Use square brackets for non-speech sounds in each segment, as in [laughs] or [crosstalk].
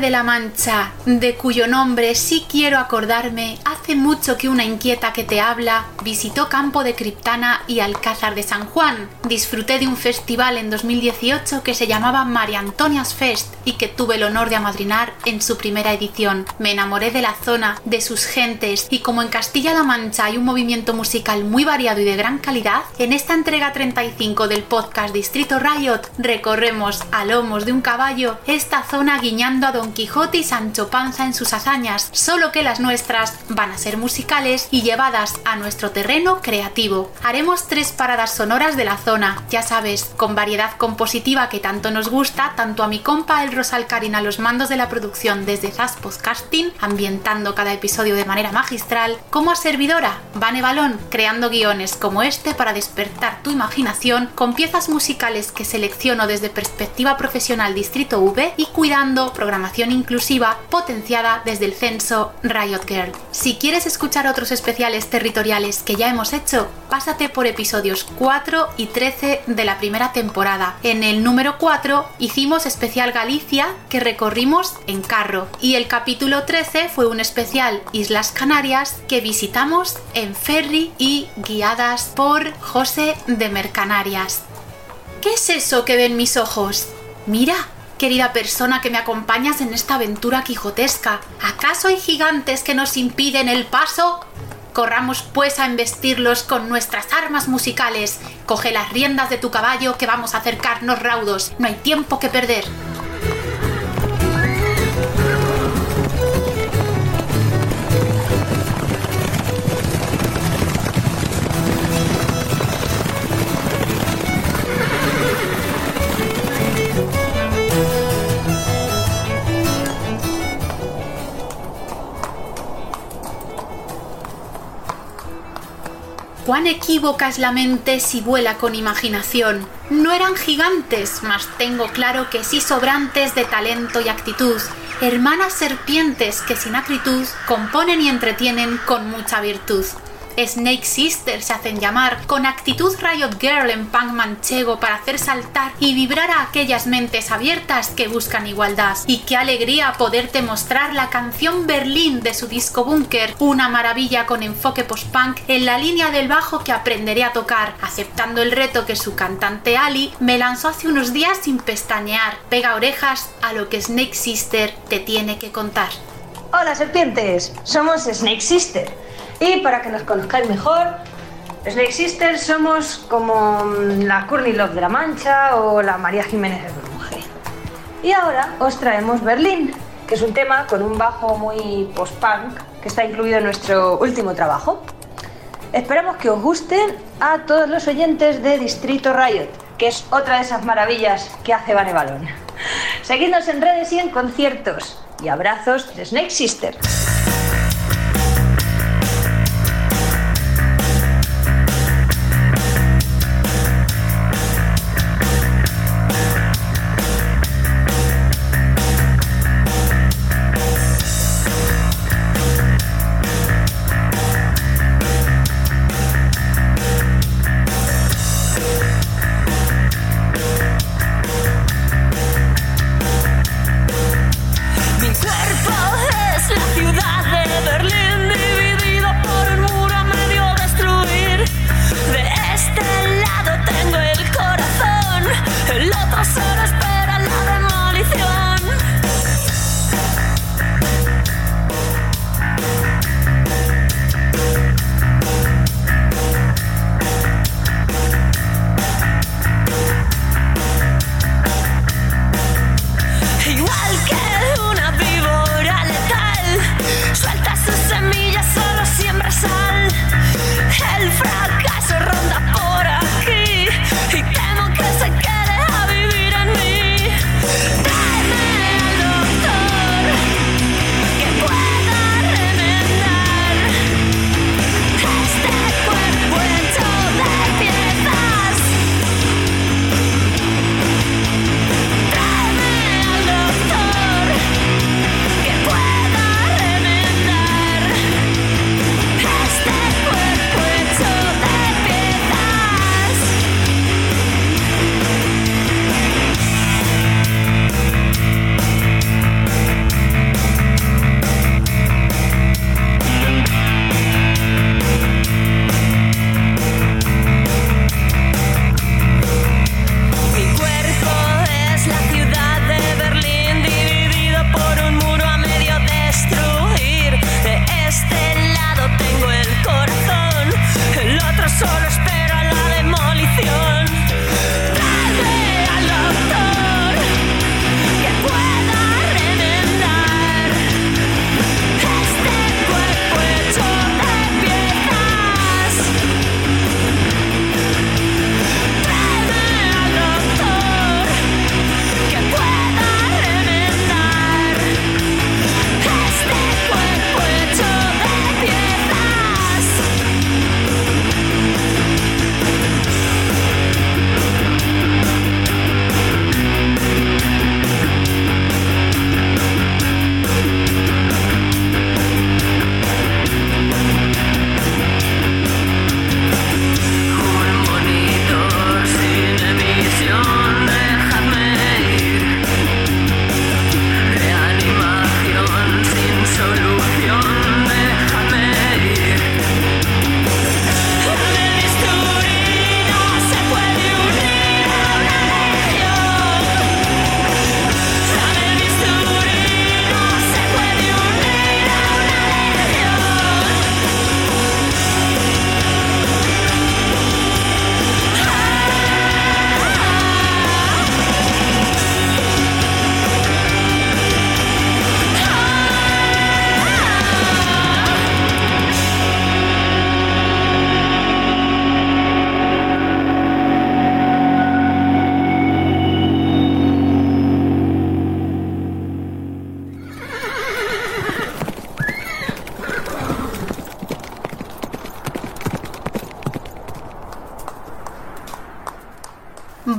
De la Mancha, de cuyo nombre sí quiero acordarme, hace mucho que una inquieta que te habla visitó Campo de Criptana y Alcázar de San Juan. Disfruté de un festival en 2018 que se llamaba María Antonias Fest y que tuve el honor de amadrinar en su primera edición. Me enamoré de la zona, de sus gentes y como en Castilla-La Mancha hay un movimiento musical muy variado y de gran calidad, en esta entrega 35 del podcast Distrito Riot recorremos a lomos de un caballo esta zona guiñando a Don Quijote y Sancho Panza en sus hazañas, solo que las nuestras van a ser musicales y llevadas a nuestro terreno creativo. Haremos tres paradas sonoras de la zona, ya sabes, con variedad compositiva que tanto nos gusta, tanto a mi compa el Rosal Karin a los mandos de la producción desde Zaz Podcasting, ambientando cada episodio de manera magistral, como a servidora, Vane Balón, creando guiones como este para despertar tu imaginación con piezas musicales que selecciono desde perspectiva profesional Distrito V y cuidando programación inclusiva potenciada desde el censo Riot Girl. Si quieres escuchar otros especiales territoriales que ya hemos hecho, pásate por episodios 4 y 13 de la primera temporada. En el número 4 hicimos especial Galicia que recorrimos en carro y el capítulo 13 fue un especial Islas Canarias que visitamos en ferry y guiadas por José de Mercanarias. ¿Qué es eso que ven mis ojos? Mira, querida persona que me acompañas en esta aventura quijotesca. ¿Acaso hay gigantes que nos impiden el paso? Corramos pues a embestirlos con nuestras armas musicales. Coge las riendas de tu caballo que vamos a acercarnos raudos. No hay tiempo que perder. Cuán equívoca es la mente si vuela con imaginación. No eran gigantes, mas tengo claro que sí sobrantes de talento y actitud, hermanas serpientes que sin acritud componen y entretienen con mucha virtud. Snake Sisters se hacen llamar, con actitud Riot Girl en punk manchego para hacer saltar y vibrar a aquellas mentes abiertas que buscan igualdad. Y qué alegría poderte mostrar la canción Berlín de su disco Bunker, una maravilla con enfoque post-punk en la línea del bajo que aprenderé a tocar, aceptando el reto que su cantante Ali me lanzó hace unos días sin pestañear. Pega orejas a lo que Snake Sister te tiene que contar. Hola serpientes, somos Snake Sister y para que nos conozcáis mejor, Snake Sisters somos como mm, la Courtney Love de la Mancha o la María Jiménez de Brunge. Y ahora os traemos Berlín, que es un tema con un bajo muy post-punk que está incluido en nuestro último trabajo. Esperamos que os gusten a todos los oyentes de Distrito Riot, que es otra de esas maravillas que hace Vane Balón. Seguidnos en redes y en conciertos. Y abrazos de Snake Sister.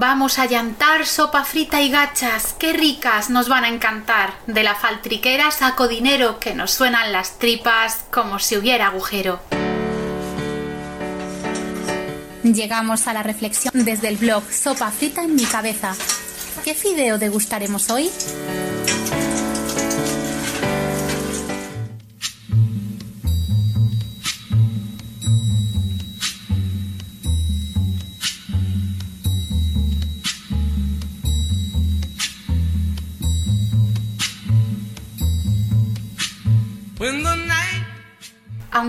Vamos a llantar sopa frita y gachas, qué ricas, nos van a encantar. De la faltriquera saco dinero que nos suenan las tripas como si hubiera agujero. Llegamos a la reflexión desde el blog Sopa frita en mi cabeza. ¿Qué fideo degustaremos hoy?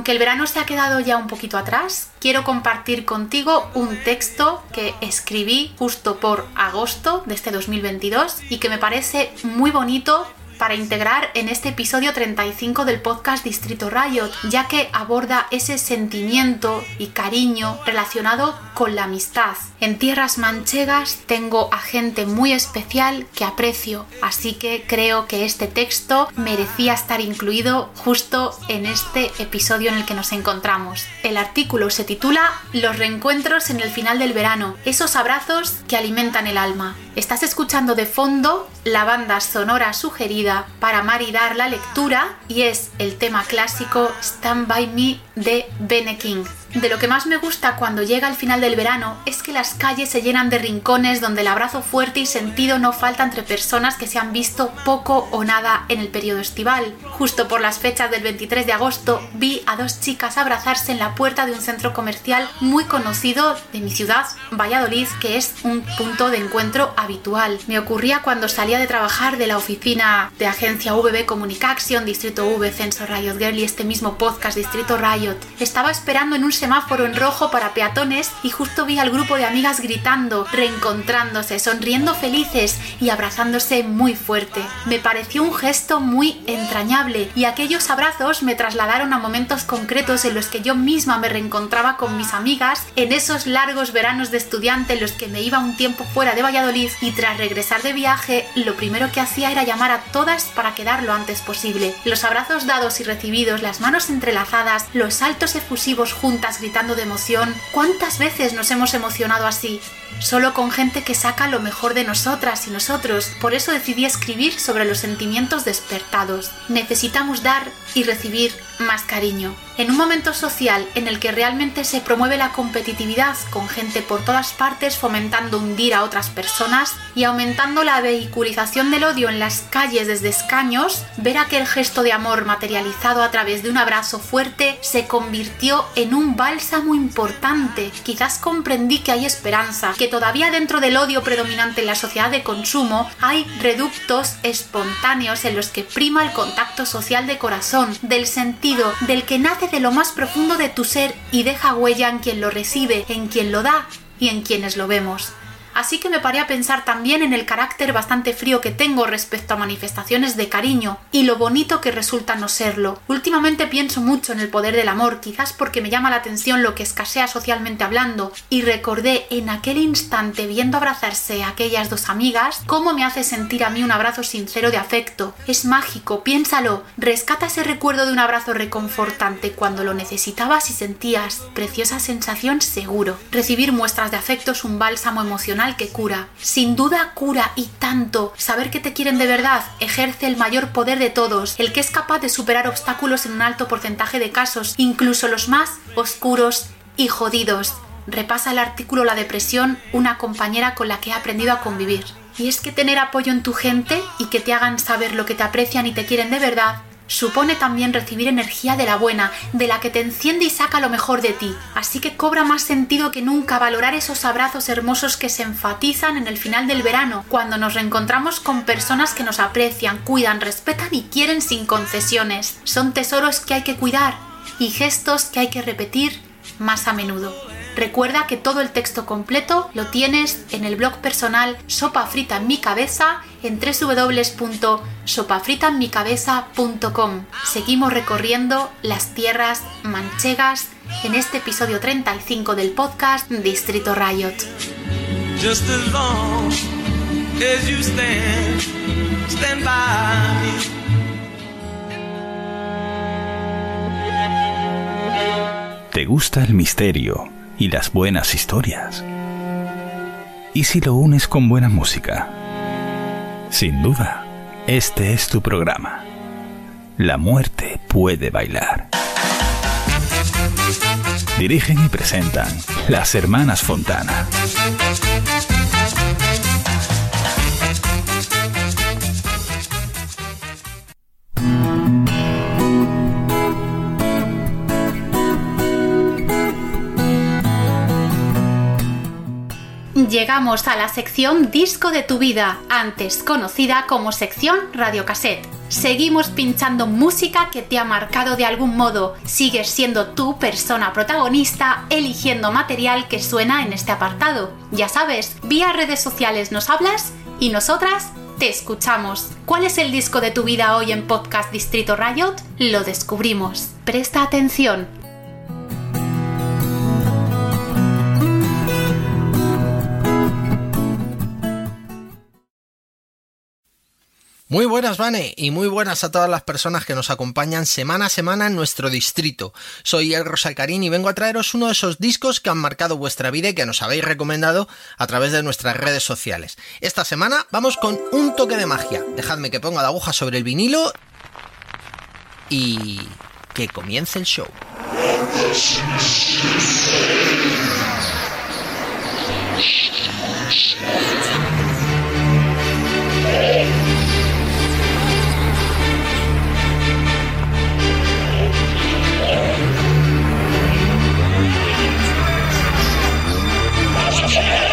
Aunque el verano se ha quedado ya un poquito atrás, quiero compartir contigo un texto que escribí justo por agosto de este 2022 y que me parece muy bonito para integrar en este episodio 35 del podcast Distrito Riot, ya que aborda ese sentimiento y cariño relacionado con la amistad. En tierras manchegas tengo a gente muy especial que aprecio, así que creo que este texto merecía estar incluido justo en este episodio en el que nos encontramos. El artículo se titula Los reencuentros en el final del verano, esos abrazos que alimentan el alma. Estás escuchando de fondo la banda sonora sugerida para maridar la lectura y es el tema clásico Stand By Me de Bene King. De lo que más me gusta cuando llega el final del verano es que las calles se llenan de rincones donde el abrazo fuerte y sentido no falta entre personas que se han visto poco o nada en el periodo estival. Justo por las fechas del 23 de agosto vi a dos chicas abrazarse en la puerta de un centro comercial muy conocido de mi ciudad, Valladolid, que es un punto de encuentro habitual. Me ocurría cuando salía de trabajar de la oficina de agencia VB Communication, Distrito V, Censo Riot Girl y este mismo podcast Distrito Riot. Estaba esperando en un semáforo en rojo para peatones y justo vi al grupo de amigas gritando, reencontrándose, sonriendo felices y abrazándose muy fuerte. Me pareció un gesto muy entrañable y aquellos abrazos me trasladaron a momentos concretos en los que yo misma me reencontraba con mis amigas en esos largos veranos de estudiante en los que me iba un tiempo fuera de Valladolid y tras regresar de viaje lo primero que hacía era llamar a todas para quedar lo antes posible. Los abrazos dados y recibidos, las manos entrelazadas, los saltos efusivos juntas gritando de emoción. ¿Cuántas veces nos hemos emocionado así? Solo con gente que saca lo mejor de nosotras y nosotros. Por eso decidí escribir sobre los sentimientos despertados. Necesitamos dar y recibir más cariño. En un momento social en el que realmente se promueve la competitividad con gente por todas partes fomentando hundir a otras personas y aumentando la vehiculización del odio en las calles desde escaños, ver aquel gesto de amor materializado a través de un abrazo fuerte se convirtió en un bálsamo importante. Quizás comprendí que hay esperanza, que todavía dentro del odio predominante en la sociedad de consumo hay reductos espontáneos en los que prima el contacto social de corazón, del sentido, del que nace de lo más profundo de tu ser y deja huella en quien lo recibe, en quien lo da y en quienes lo vemos. Así que me paré a pensar también en el carácter bastante frío que tengo respecto a manifestaciones de cariño y lo bonito que resulta no serlo. Últimamente pienso mucho en el poder del amor, quizás porque me llama la atención lo que escasea socialmente hablando, y recordé en aquel instante viendo abrazarse a aquellas dos amigas cómo me hace sentir a mí un abrazo sincero de afecto. Es mágico, piénsalo, rescata ese recuerdo de un abrazo reconfortante cuando lo necesitabas y sentías preciosa sensación seguro. Recibir muestras de afecto es un bálsamo emocional que cura. Sin duda cura y tanto. Saber que te quieren de verdad ejerce el mayor poder de todos, el que es capaz de superar obstáculos en un alto porcentaje de casos, incluso los más oscuros y jodidos. Repasa el artículo La depresión, una compañera con la que he aprendido a convivir. Y es que tener apoyo en tu gente y que te hagan saber lo que te aprecian y te quieren de verdad supone también recibir energía de la buena, de la que te enciende y saca lo mejor de ti. Así que cobra más sentido que nunca valorar esos abrazos hermosos que se enfatizan en el final del verano, cuando nos reencontramos con personas que nos aprecian, cuidan, respetan y quieren sin concesiones. Son tesoros que hay que cuidar y gestos que hay que repetir más a menudo. Recuerda que todo el texto completo lo tienes en el blog personal Sopa Frita en mi cabeza en www.sopafritanmicabeza.com. Seguimos recorriendo las tierras manchegas en este episodio 35 del podcast Distrito Riot. ¿Te gusta el misterio? Y las buenas historias. ¿Y si lo unes con buena música? Sin duda, este es tu programa. La muerte puede bailar. Dirigen y presentan las hermanas Fontana. Llegamos a la sección Disco de tu vida, antes conocida como sección Radiocassette. Seguimos pinchando música que te ha marcado de algún modo. Sigues siendo tu persona protagonista, eligiendo material que suena en este apartado. Ya sabes, vía redes sociales nos hablas y nosotras te escuchamos. ¿Cuál es el disco de tu vida hoy en Podcast Distrito Riot? Lo descubrimos. Presta atención. Muy buenas, Vane, y muy buenas a todas las personas que nos acompañan semana a semana en nuestro distrito. Soy El Rosalcarín y vengo a traeros uno de esos discos que han marcado vuestra vida y que nos habéis recomendado a través de nuestras redes sociales. Esta semana vamos con un toque de magia. Dejadme que ponga la aguja sobre el vinilo y que comience el show. [laughs] Yeah!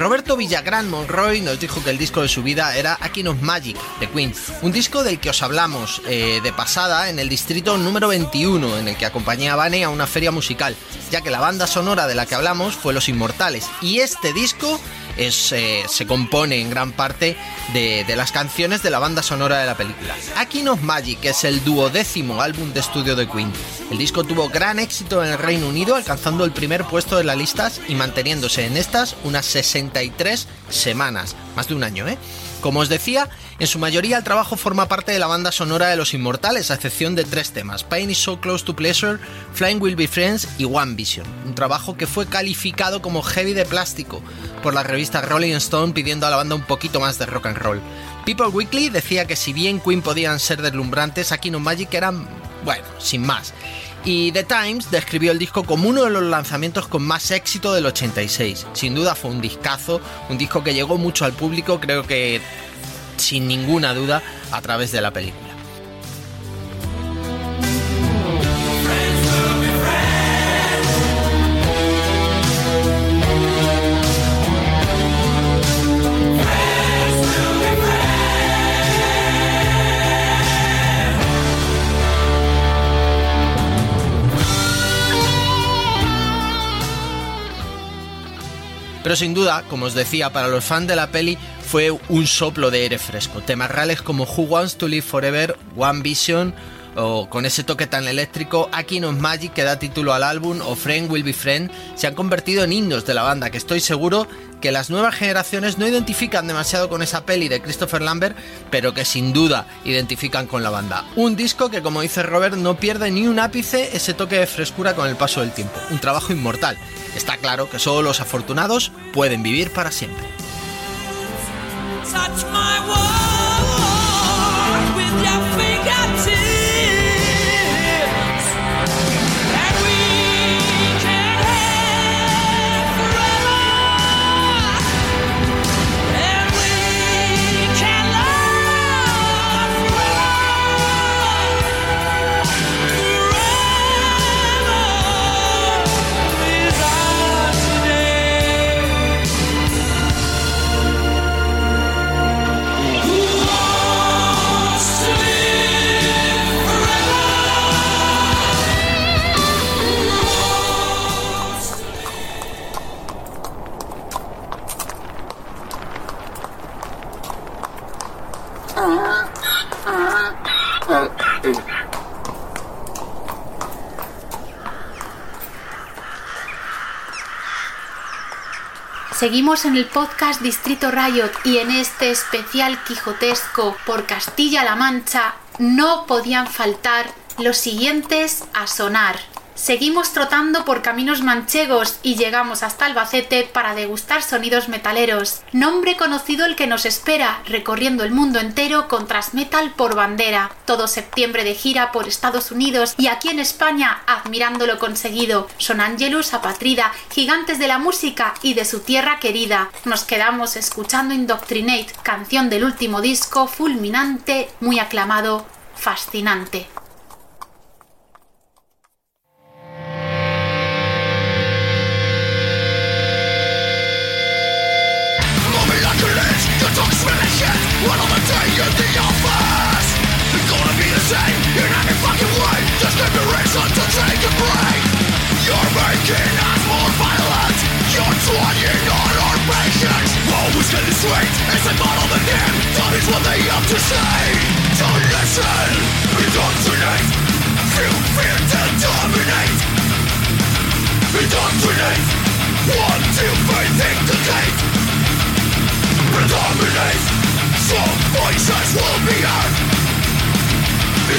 Roberto Villagrán Monroy nos dijo que el disco de su vida era Akin of Magic de Queen, un disco del que os hablamos eh, de pasada en el distrito número 21, en el que acompañé a Vane a una feria musical, ya que la banda sonora de la que hablamos fue Los Inmortales, y este disco es, eh, se compone en gran parte de, de, las canciones de la banda sonora de la película. Akin of Magic es el duodécimo álbum de estudio de Queen. El disco tuvo gran éxito en el Reino Unido, alcanzando el primer puesto de las listas y manteniéndose en estas unas 63 semanas, más de un año, ¿eh? Como os decía, en su mayoría el trabajo forma parte de la banda sonora de Los Inmortales, a excepción de tres temas, Pain is So Close to Pleasure, Flying Will Be Friends y One Vision, un trabajo que fue calificado como heavy de plástico por la revista Rolling Stone pidiendo a la banda un poquito más de rock and roll. People Weekly decía que si bien Queen podían ser deslumbrantes, aquí no Magic eran, bueno, sin más. Y The Times describió el disco como uno de los lanzamientos con más éxito del 86. Sin duda fue un discazo, un disco que llegó mucho al público, creo que sin ninguna duda, a través de la película. Pero sin duda, como os decía, para los fans de la peli fue un soplo de aire fresco. Temas reales como Who Wants to Live Forever, One Vision o con ese toque tan eléctrico, Akin of Magic que da título al álbum o Friend Will Be Friend se han convertido en himnos de la banda que estoy seguro que las nuevas generaciones no identifican demasiado con esa peli de Christopher Lambert, pero que sin duda identifican con la banda. Un disco que, como dice Robert, no pierde ni un ápice ese toque de frescura con el paso del tiempo. Un trabajo inmortal. Está claro que solo los afortunados pueden vivir para siempre. touch my world. Seguimos en el podcast Distrito Riot y en este especial quijotesco por Castilla-La Mancha no podían faltar los siguientes a sonar. Seguimos trotando por caminos manchegos y llegamos hasta Albacete para degustar sonidos metaleros. Nombre conocido el que nos espera, recorriendo el mundo entero con Transmetal por bandera. Todo septiembre de gira por Estados Unidos y aquí en España, admirando lo conseguido. Son Angelus, Apatrida, gigantes de la música y de su tierra querida. Nos quedamos escuchando Indoctrinate, canción del último disco, fulminante, muy aclamado, fascinante. Reason to take a break. You're making us more violent. You're trying on our patience. Always getting sweet. It's a part of game. That is what they have to say. Don't listen. Indoctrinate Feel fear to dominate. Indoctrinate One, two, three, think the gate Predominate. Some voices will be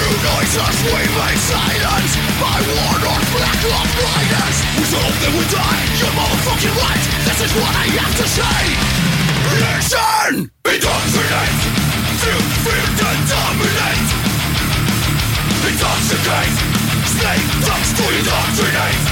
Through noises we weaving silence By war or lack of guidance We solve that we die You're motherfucking right This is what I have to say Listen! Be dominant To fear and dominate Intoxicate Snake dogs to indoctrinate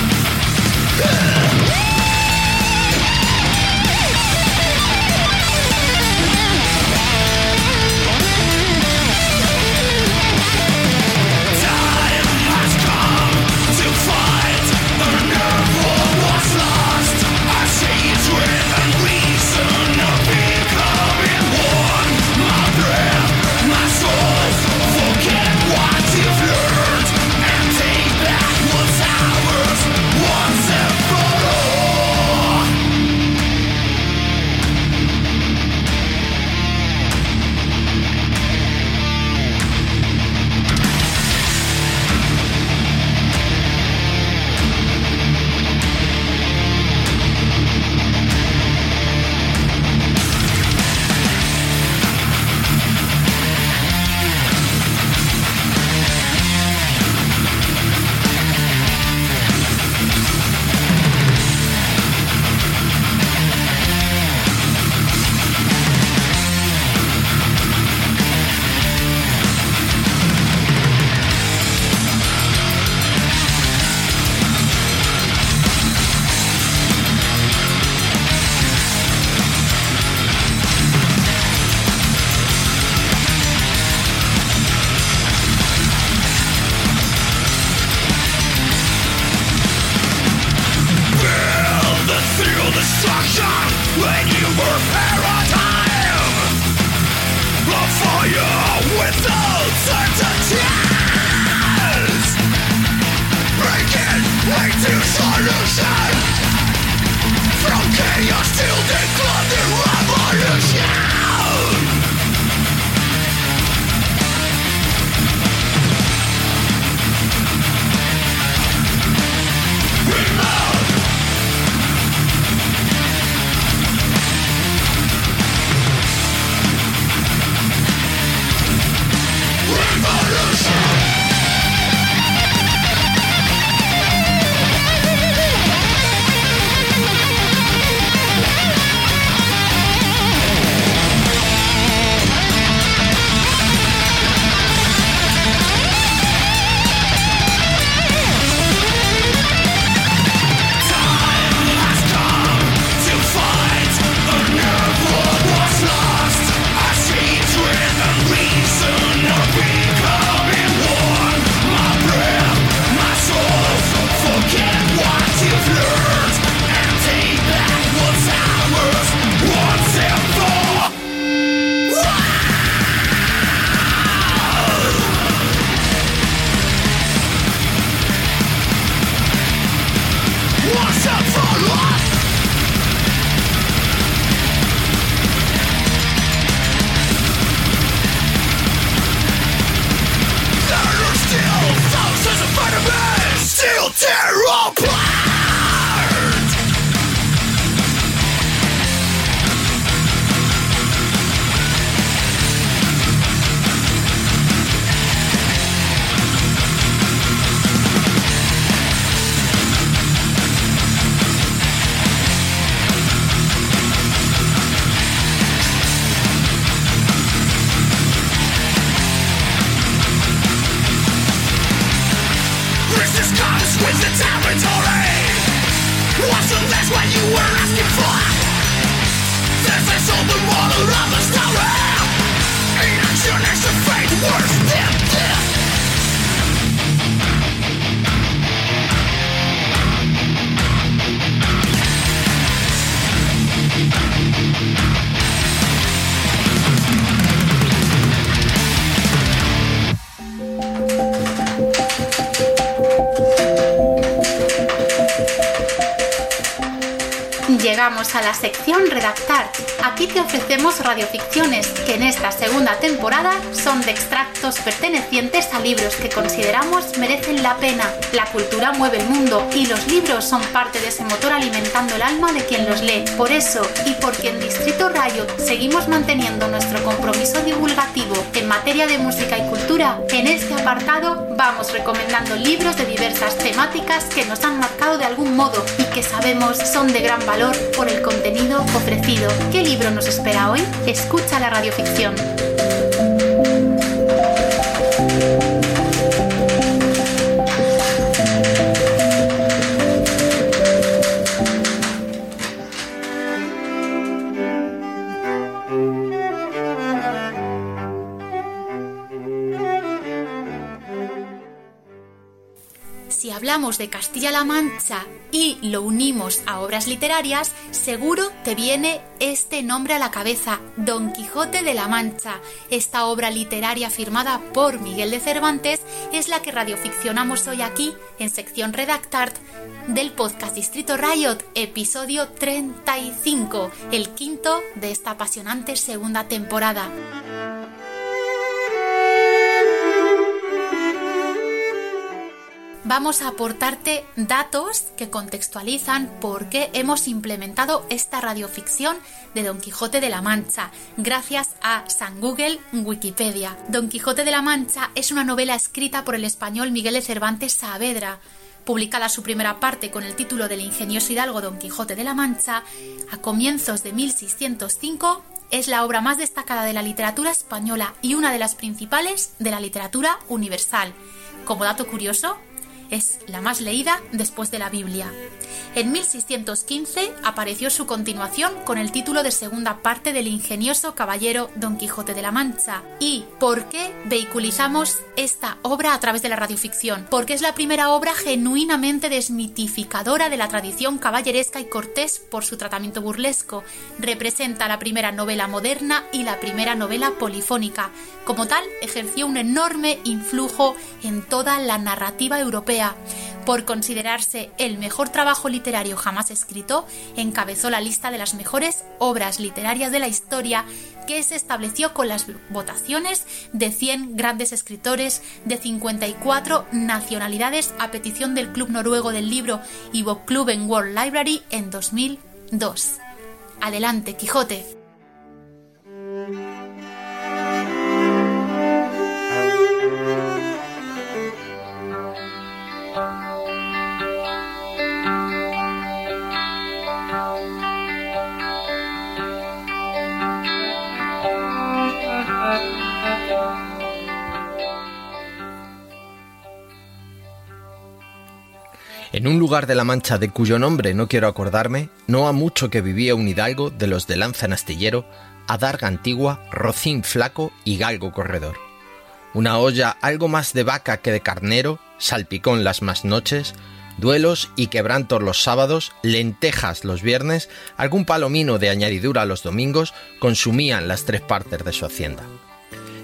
a la sección Redactar. Aquí te ofrecemos radioficciones que en esta segunda temporada son de extractos pertenecientes a libros que consideramos merecen la pena. La cultura mueve el mundo y los libros son parte de ese motor alimentando el alma de quien los lee. Por eso, y porque en Distrito Rayo seguimos manteniendo nuestro compromiso divulgativo en materia de música y cultura, en este apartado vamos recomendando libros de diversas temáticas que nos han marcado de algún modo y que sabemos son de gran valor por el contenido ofrecido. ¿Qué libro nos espera hoy? Escucha la radioficción. Hablamos de Castilla-La Mancha y lo unimos a obras literarias, seguro te viene este nombre a la cabeza, Don Quijote de la Mancha. Esta obra literaria firmada por Miguel de Cervantes es la que radioficcionamos hoy aquí en sección Redactart del podcast Distrito Riot, episodio 35, el quinto de esta apasionante segunda temporada. Vamos a aportarte datos que contextualizan por qué hemos implementado esta radioficción de Don Quijote de la Mancha, gracias a San Google Wikipedia. Don Quijote de la Mancha es una novela escrita por el español Miguel de Cervantes Saavedra. Publicada su primera parte con el título del ingenioso hidalgo Don Quijote de la Mancha, a comienzos de 1605 es la obra más destacada de la literatura española y una de las principales de la literatura universal. Como dato curioso, es la más leída después de la Biblia. En 1615 apareció su continuación con el título de segunda parte del ingenioso caballero Don Quijote de la Mancha. ¿Y por qué vehiculizamos esta obra a través de la radioficción? Porque es la primera obra genuinamente desmitificadora de la tradición caballeresca y cortés por su tratamiento burlesco. Representa la primera novela moderna y la primera novela polifónica. Como tal, ejerció un enorme influjo en toda la narrativa europea por considerarse el mejor trabajo literario jamás escrito, encabezó la lista de las mejores obras literarias de la historia que se estableció con las votaciones de 100 grandes escritores de 54 nacionalidades a petición del Club Noruego del Libro y Club en World Library en 2002. Adelante, Quijote. En un lugar de la Mancha de cuyo nombre no quiero acordarme, no ha mucho que vivía un hidalgo de los de lanza en astillero, adarga antigua, rocín flaco y galgo corredor. Una olla algo más de vaca que de carnero, salpicón las más noches, duelos y quebrantos los sábados, lentejas los viernes, algún palomino de añadidura los domingos, consumían las tres partes de su hacienda.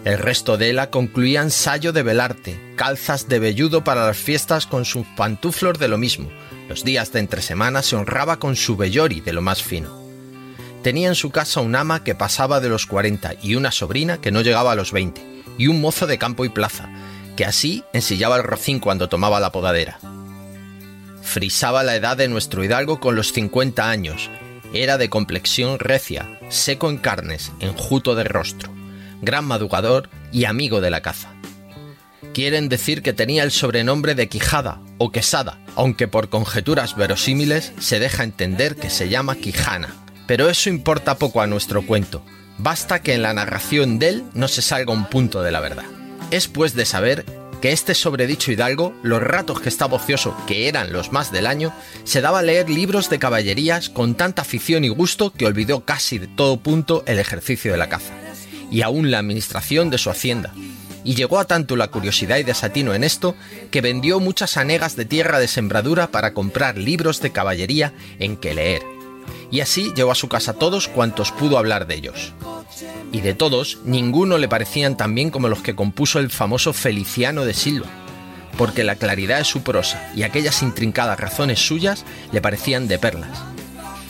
El resto de ella concluía ensayo de velarte, calzas de velludo para las fiestas con sus pantuflos de lo mismo. Los días de entre semana se honraba con su vellori de lo más fino. Tenía en su casa un ama que pasaba de los 40 y una sobrina que no llegaba a los 20, y un mozo de campo y plaza, que así ensillaba el rocín cuando tomaba la podadera. Frisaba la edad de nuestro hidalgo con los 50 años, era de complexión recia, seco en carnes, enjuto de rostro gran madrugador y amigo de la caza. Quieren decir que tenía el sobrenombre de Quijada o Quesada, aunque por conjeturas verosímiles se deja entender que se llama Quijana. Pero eso importa poco a nuestro cuento, basta que en la narración de él no se salga un punto de la verdad. Es pues de saber que este sobredicho hidalgo, los ratos que estaba ocioso, que eran los más del año, se daba a leer libros de caballerías con tanta afición y gusto que olvidó casi de todo punto el ejercicio de la caza y aún la administración de su hacienda. Y llegó a tanto la curiosidad y desatino en esto que vendió muchas anegas de tierra de sembradura para comprar libros de caballería en que leer. Y así llevó a su casa todos cuantos pudo hablar de ellos. Y de todos, ninguno le parecían tan bien como los que compuso el famoso Feliciano de Silva, porque la claridad de su prosa y aquellas intrincadas razones suyas le parecían de perlas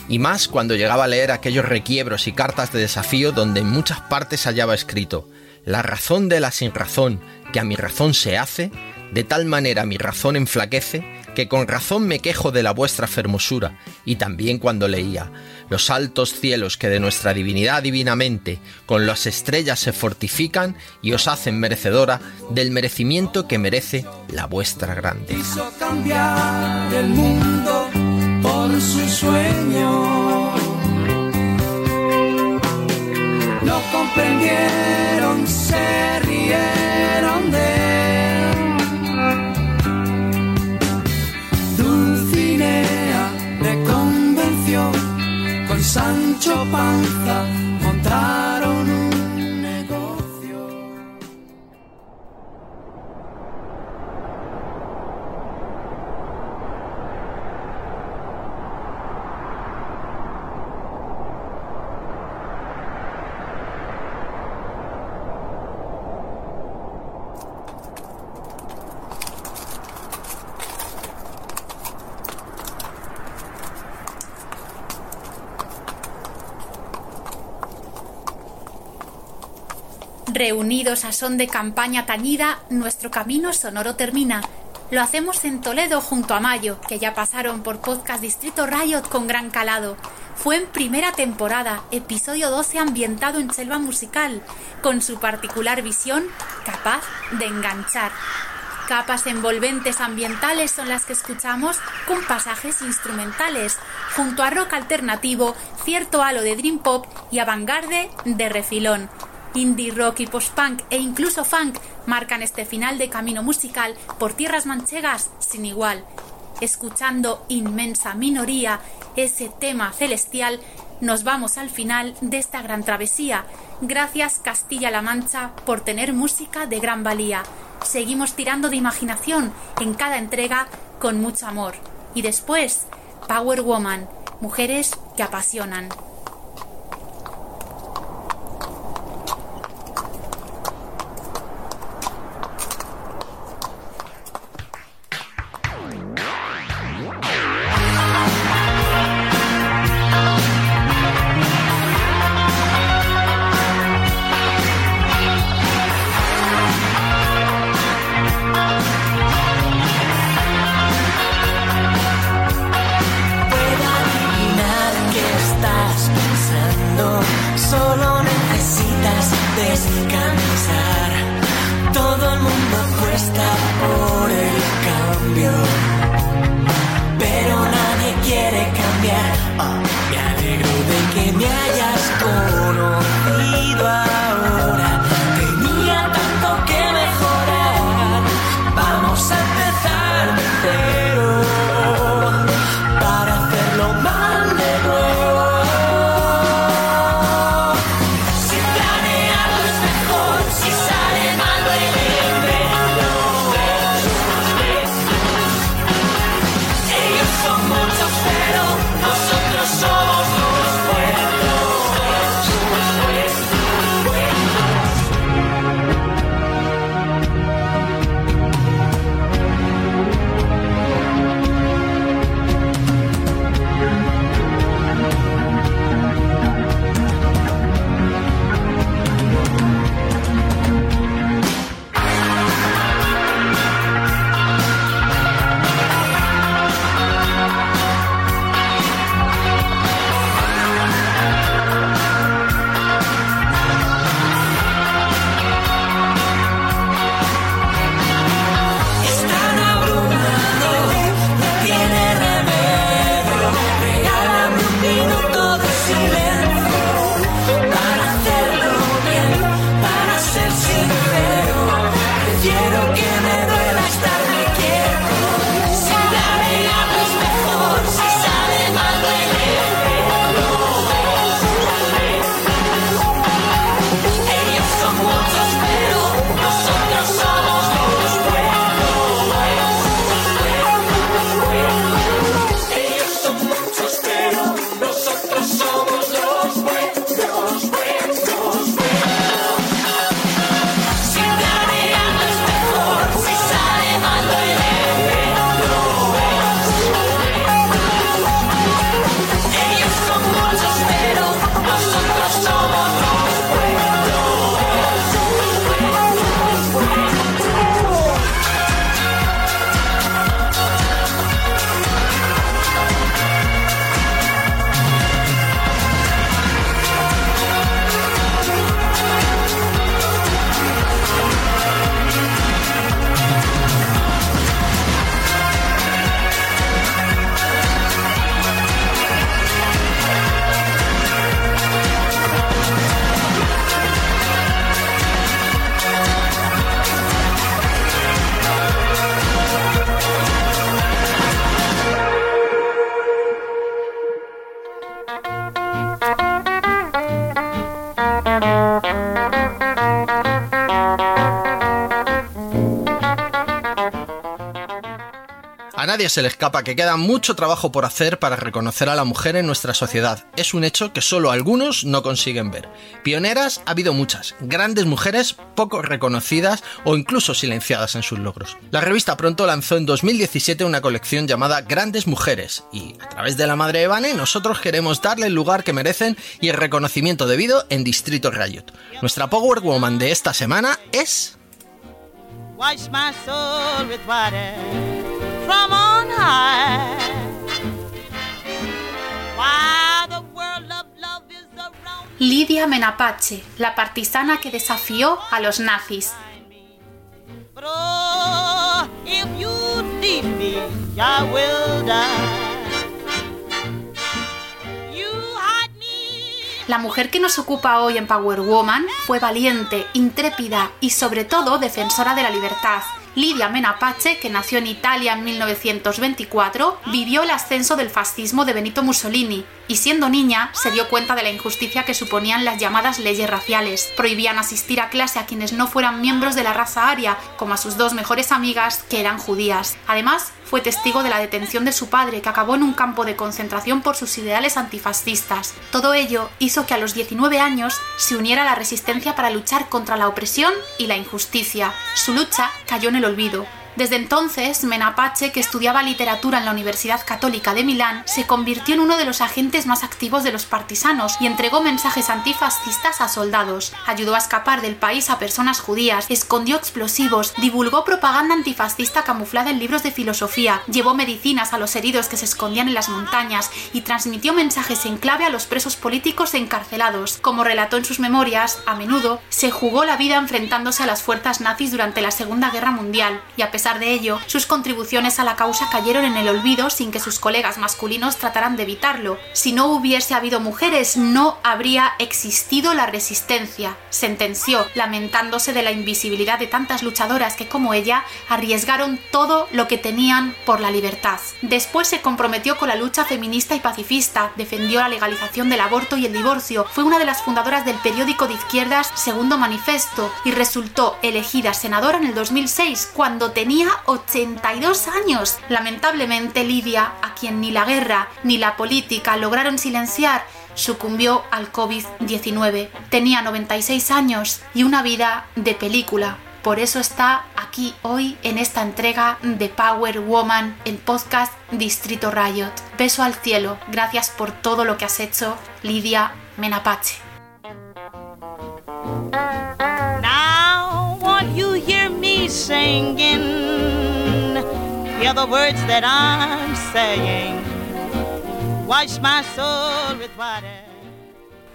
y más cuando llegaba a leer aquellos requiebros y cartas de desafío donde en muchas partes hallaba escrito la razón de la sin razón que a mi razón se hace, de tal manera mi razón enflaquece, que con razón me quejo de la vuestra fermosura, y también cuando leía los altos cielos que de nuestra divinidad divinamente con las estrellas se fortifican y os hacen merecedora del merecimiento que merece la vuestra grandeza. Por su sueño. No comprendieron, se rieron de él. Dulcinea le convenció con Sancho Panza montaron Reunidos a son de campaña tañida, nuestro camino sonoro termina. Lo hacemos en Toledo junto a Mayo, que ya pasaron por Podcast Distrito Riot con gran calado. Fue en primera temporada, episodio 12 ambientado en selva musical, con su particular visión capaz de enganchar. Capas envolventes ambientales son las que escuchamos con pasajes instrumentales, junto a rock alternativo, cierto halo de dream pop y avant-garde de refilón. Indie rock y post-punk e incluso funk marcan este final de camino musical por tierras manchegas sin igual. Escuchando inmensa minoría ese tema celestial, nos vamos al final de esta gran travesía. Gracias Castilla-La Mancha por tener música de gran valía. Seguimos tirando de imaginación en cada entrega con mucho amor. Y después, Power Woman, mujeres que apasionan. Se le escapa que queda mucho trabajo por hacer para reconocer a la mujer en nuestra sociedad. Es un hecho que solo algunos no consiguen ver. Pioneras ha habido muchas, grandes mujeres poco reconocidas o incluso silenciadas en sus logros. La revista pronto lanzó en 2017 una colección llamada Grandes Mujeres y a través de la madre Evane nosotros queremos darle el lugar que merecen y el reconocimiento debido en Distrito Riot. Nuestra Power Woman de esta semana es... from on high. Lidia Menapache, la partisana que desafió a los nazis. La mujer que nos ocupa hoy en Power Woman fue valiente, intrépida y sobre todo defensora de la libertad. Lidia Menapace, que nació en Italia en 1924, vivió el ascenso del fascismo de Benito Mussolini y siendo niña se dio cuenta de la injusticia que suponían las llamadas leyes raciales. Prohibían asistir a clase a quienes no fueran miembros de la raza aria, como a sus dos mejores amigas que eran judías. Además, fue testigo de la detención de su padre, que acabó en un campo de concentración por sus ideales antifascistas. Todo ello hizo que a los 19 años se uniera a la resistencia para luchar contra la opresión y la injusticia. Su lucha cayó en el olvido. Desde entonces, Menapace, que estudiaba literatura en la Universidad Católica de Milán, se convirtió en uno de los agentes más activos de los partisanos y entregó mensajes antifascistas a soldados. Ayudó a escapar del país a personas judías, escondió explosivos, divulgó propaganda antifascista camuflada en libros de filosofía, llevó medicinas a los heridos que se escondían en las montañas y transmitió mensajes en clave a los presos políticos encarcelados. Como relató en sus memorias, a menudo se jugó la vida enfrentándose a las fuerzas nazis durante la Segunda Guerra Mundial y a pesar de ello, sus contribuciones a la causa cayeron en el olvido sin que sus colegas masculinos trataran de evitarlo. Si no hubiese habido mujeres, no habría existido la resistencia, sentenció, lamentándose de la invisibilidad de tantas luchadoras que como ella arriesgaron todo lo que tenían por la libertad. Después se comprometió con la lucha feminista y pacifista, defendió la legalización del aborto y el divorcio, fue una de las fundadoras del periódico de izquierdas Segundo Manifesto y resultó elegida senadora en el 2006 cuando tenía 82 años. Lamentablemente Lidia, a quien ni la guerra ni la política lograron silenciar, sucumbió al COVID-19. Tenía 96 años y una vida de película. Por eso está aquí hoy en esta entrega de Power Woman, el podcast Distrito Riot. Beso al cielo, gracias por todo lo que has hecho, Lidia Menapache. Singing? Hear the words that I'm saying. Wash my soul with water.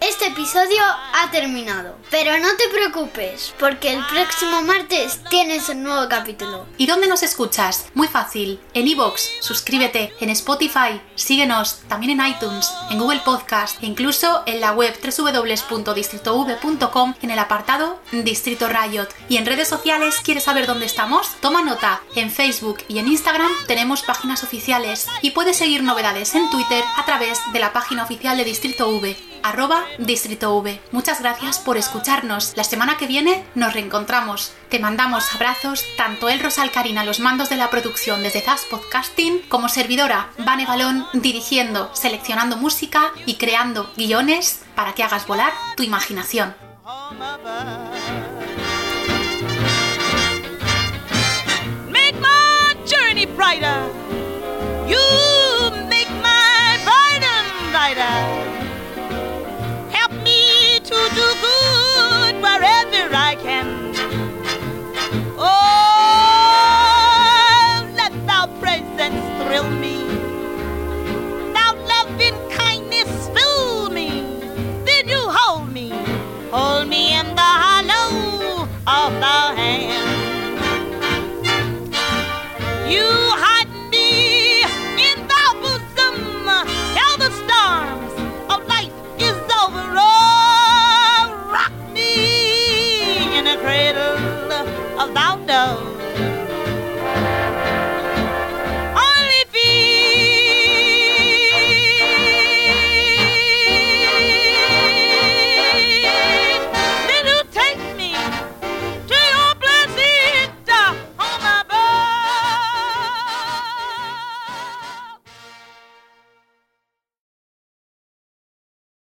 Este episodio ha terminado, pero no te preocupes, porque el próximo martes tienes un nuevo capítulo. ¿Y dónde nos escuchas? Muy fácil. En iVoox, suscríbete. En Spotify, síguenos. También en iTunes, en Google Podcast e incluso en la web www.distritov.com en el apartado Distrito Riot. Y en redes sociales, ¿quieres saber dónde estamos? Toma nota. En Facebook y en Instagram tenemos páginas oficiales y puedes seguir novedades en Twitter a través de la página oficial de Distrito V arroba Distrito V. Muchas gracias por escucharnos. La semana que viene nos reencontramos. Te mandamos abrazos tanto el Rosal Karina los mandos de la producción desde Zaz Podcasting como servidora Vane Balón dirigiendo, seleccionando música y creando guiones para que hagas volar tu imaginación. Make my journey brighter. You